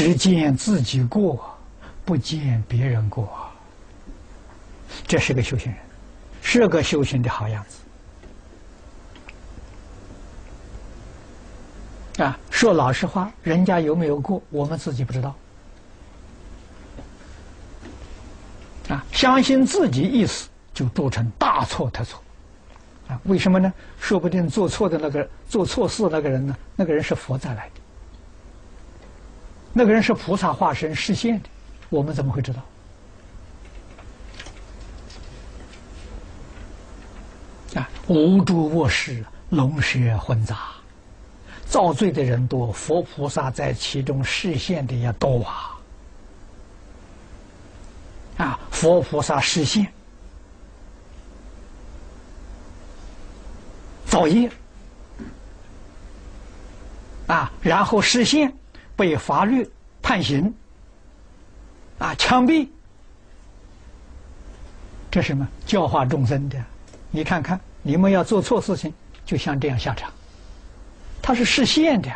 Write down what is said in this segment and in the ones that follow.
只见自己过，不见别人过，这是个修行人，是个修行的好样子。啊，说老实话，人家有没有过，我们自己不知道。啊，相信自己意思，就铸成大错特错。啊，为什么呢？说不定做错的那个做错事那个人呢，那个人是佛再来的，那个人是菩萨化身示现的，我们怎么会知道？啊，无诸卧室，龙蛇混杂，造罪的人多，佛菩萨在其中示现的也多啊。啊，佛菩萨示现，造业，啊，然后实现被法律判刑，啊，枪毙，这什么教化众生的？你看看，你们要做错事情，就像这样下场。他是实现的，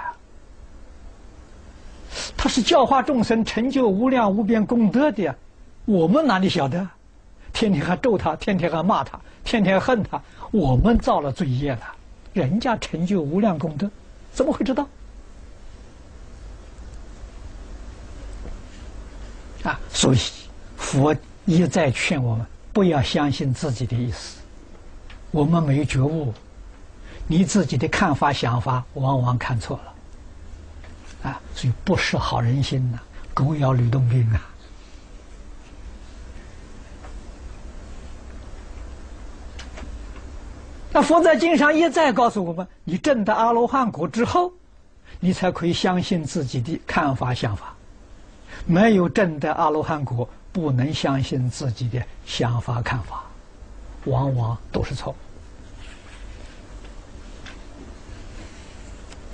他是教化众生，成就无量无边功德的。我们哪里晓得？天天还咒他，天天还骂他，天天恨他。我们造了罪业了，人家成就无量功德，怎么会知道？啊！所以佛一再劝我们不要相信自己的意思。我们没觉悟，你自己的看法、想法往往看错了。啊！所以不识好人心呐，狗咬吕洞宾啊！那佛在经上一再告诉我们：你证得阿罗汉果之后，你才可以相信自己的看法想法；没有证的阿罗汉果，不能相信自己的想法看法，往往都是错误。